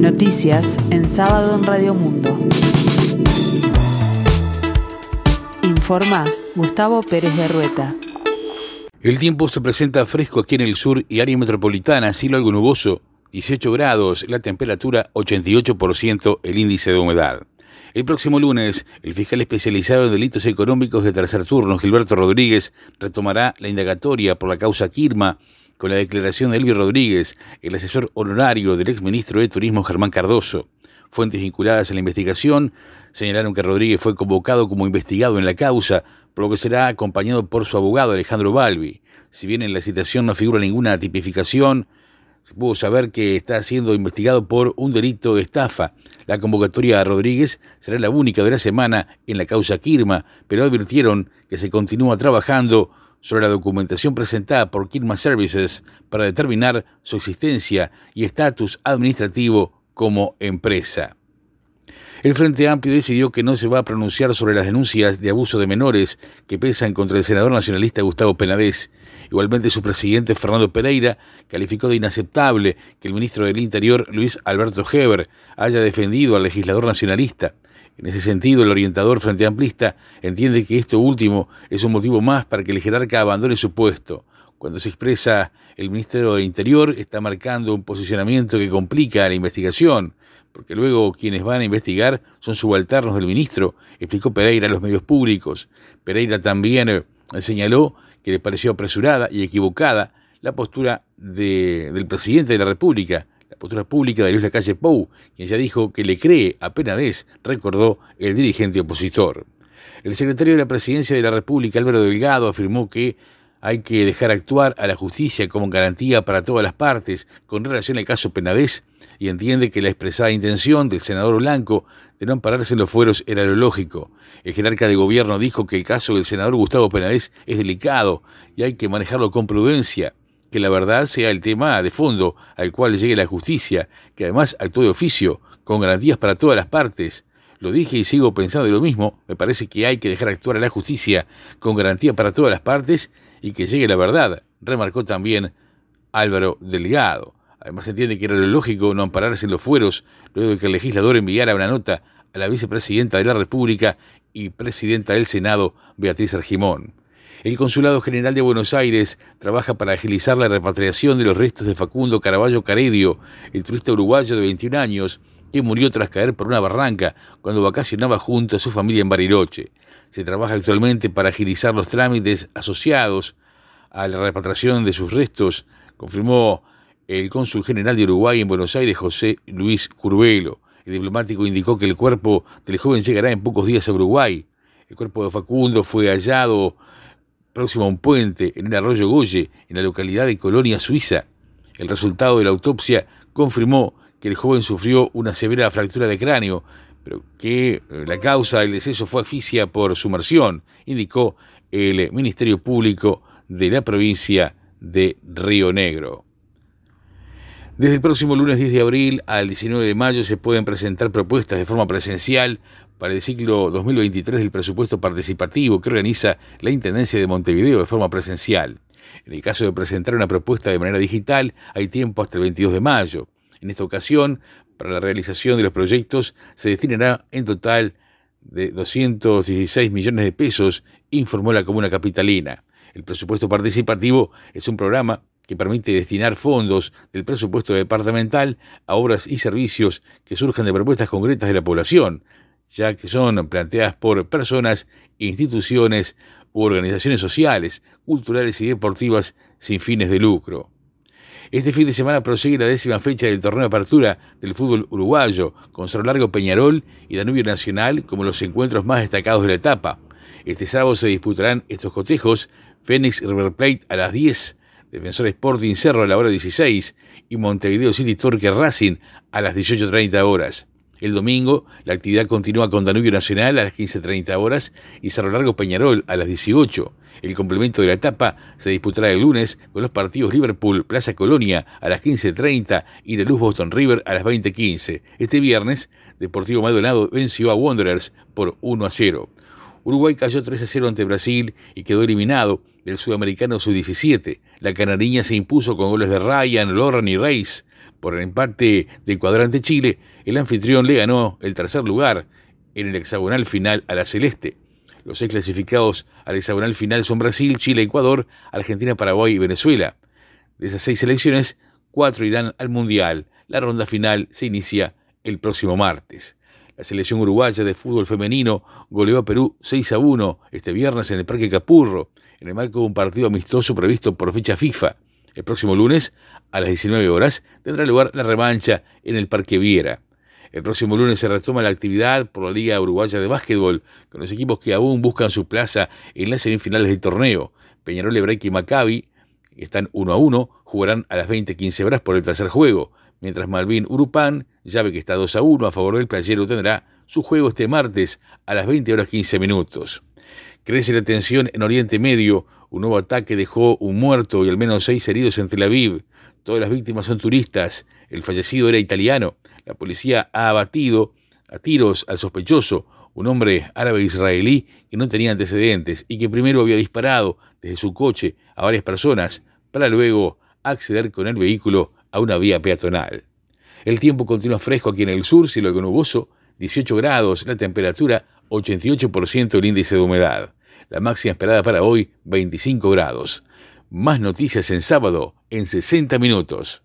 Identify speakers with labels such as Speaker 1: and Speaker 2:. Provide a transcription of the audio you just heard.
Speaker 1: Noticias en sábado en Radio Mundo. Informa Gustavo Pérez de Rueta.
Speaker 2: El tiempo se presenta fresco aquí en el sur y área metropolitana, cielo algo nuboso, 18 grados, la temperatura 88%, el índice de humedad. El próximo lunes, el fiscal especializado en delitos económicos de tercer turno, Gilberto Rodríguez, retomará la indagatoria por la causa Kirma con la declaración de Elvio Rodríguez, el asesor honorario del exministro de Turismo Germán Cardoso. Fuentes vinculadas a la investigación señalaron que Rodríguez fue convocado como investigado en la causa, por lo que será acompañado por su abogado Alejandro Balbi. Si bien en la citación no figura ninguna tipificación, se pudo saber que está siendo investigado por un delito de estafa. La convocatoria a Rodríguez será la única de la semana en la causa Kirma, pero advirtieron que se continúa trabajando sobre la documentación presentada por Kirma Services para determinar su existencia y estatus administrativo como empresa. El Frente Amplio decidió que no se va a pronunciar sobre las denuncias de abuso de menores que pesan contra el senador nacionalista Gustavo Penadez. Igualmente su presidente Fernando Pereira calificó de inaceptable que el ministro del Interior Luis Alberto Heber haya defendido al legislador nacionalista. En ese sentido, el orientador Frente Amplista entiende que esto último es un motivo más para que el jerarca abandone su puesto. Cuando se expresa el Ministerio del Interior está marcando un posicionamiento que complica la investigación porque luego quienes van a investigar son subalternos del ministro, explicó Pereira a los medios públicos. Pereira también eh, señaló que le pareció apresurada y equivocada la postura del presidente de la República, postura pública de Luis Lacalle Pou, quien ya dijo que le cree apenas vez, recordó el dirigente opositor. El secretario de la Presidencia de la República, Álvaro Delgado, afirmó que hay que dejar actuar a la justicia como garantía para todas las partes con relación al caso Penadez y entiende que la expresada intención del senador Blanco de no ampararse en los fueros era lo lógico. El jerarca de gobierno dijo que el caso del senador Gustavo Penadez es delicado y hay que manejarlo con prudencia, que la verdad sea el tema de fondo al cual llegue la justicia, que además actuó de oficio, con garantías para todas las partes. Lo dije y sigo pensando lo mismo, me parece que hay que dejar actuar a la justicia con garantía para todas las partes y que llegue la verdad, remarcó también Álvaro Delgado. Además entiende que era lo lógico no ampararse en los fueros luego de que el legislador enviara una nota a la vicepresidenta de la República y presidenta del Senado, Beatriz Argimón. El Consulado General de Buenos Aires trabaja para agilizar la repatriación de los restos de Facundo Caraballo Caredio, el turista uruguayo de 21 años, que murió tras caer por una barranca cuando vacacionaba junto a su familia en Bariloche. Se trabaja actualmente para agilizar los trámites asociados a la repatriación de sus restos, confirmó el cónsul general de Uruguay en Buenos Aires, José Luis Curvelo. El diplomático indicó que el cuerpo del joven llegará en pocos días a Uruguay. El cuerpo de Facundo fue hallado próximo a un puente en el arroyo Goye, en la localidad de Colonia, Suiza. El resultado de la autopsia confirmó que el joven sufrió una severa fractura de cráneo, pero que eh, la causa del deceso fue asfixia por sumersión, indicó el Ministerio Público de la provincia de Río Negro. Desde el próximo lunes 10 de abril al 19 de mayo se pueden presentar propuestas de forma presencial para el ciclo 2023 del presupuesto participativo que organiza la Intendencia de Montevideo de forma presencial. En el caso de presentar una propuesta de manera digital, hay tiempo hasta el 22 de mayo. En esta ocasión, para la realización de los proyectos, se destinará en total de 216 millones de pesos, informó la Comuna Capitalina. El presupuesto participativo es un programa que permite destinar fondos del presupuesto departamental a obras y servicios que surjan de propuestas concretas de la población, ya que son planteadas por personas, instituciones u organizaciones sociales, culturales y deportivas sin fines de lucro. Este fin de semana prosigue la décima fecha del torneo de apertura del fútbol uruguayo, con Cerro Largo Peñarol y Danubio Nacional como los encuentros más destacados de la etapa. Este sábado se disputarán estos cotejos, Fénix River Plate a las 10, Defensor Sporting Cerro a la hora 16 y Montevideo City Torque Racing a las 18.30 horas. El domingo, la actividad continúa con Danubio Nacional a las 15.30 horas y Cerro Largo Peñarol a las 18. El complemento de la etapa se disputará el lunes con los partidos Liverpool Plaza Colonia a las 15.30 y de Luz Boston River a las 20.15. Este viernes, Deportivo Maldonado venció a Wanderers por 1 a 0. Uruguay cayó 3 a 0 ante Brasil y quedó eliminado del sudamericano sub-17. La canariña se impuso con goles de Ryan, Loran y Reis. Por el empate del cuadrante Chile, el anfitrión le ganó el tercer lugar en el hexagonal final a la Celeste. Los seis clasificados al hexagonal final son Brasil, Chile, Ecuador, Argentina, Paraguay y Venezuela. De esas seis selecciones, cuatro irán al Mundial. La ronda final se inicia el próximo martes. La selección uruguaya de fútbol femenino goleó a Perú 6 a 1 este viernes en el Parque Capurro, en el marco de un partido amistoso previsto por fecha FIFA. El próximo lunes, a las 19 horas, tendrá lugar la revancha en el Parque Viera. El próximo lunes se retoma la actividad por la Liga Uruguaya de Básquetbol, con los equipos que aún buscan su plaza en las semifinales del torneo. Peñarol, Ebreque y Maccabi están 1 a 1, jugarán a las 20-15 horas por el tercer juego, mientras Malvin Urupán, llave que está 2 a 1 a favor del playero, tendrá su juego este martes a las 20 horas 15 minutos. Crece la tensión en Oriente Medio, un nuevo ataque dejó un muerto y al menos seis heridos en Tel Aviv. Todas las víctimas son turistas, el fallecido era italiano. La policía ha abatido a tiros al sospechoso, un hombre árabe-israelí que no tenía antecedentes y que primero había disparado desde su coche a varias personas para luego acceder con el vehículo a una vía peatonal. El tiempo continúa fresco aquí en el sur, cielo nuboso, 18 grados, la temperatura 88% el índice de humedad. La máxima esperada para hoy 25 grados. Más noticias en sábado en 60 minutos.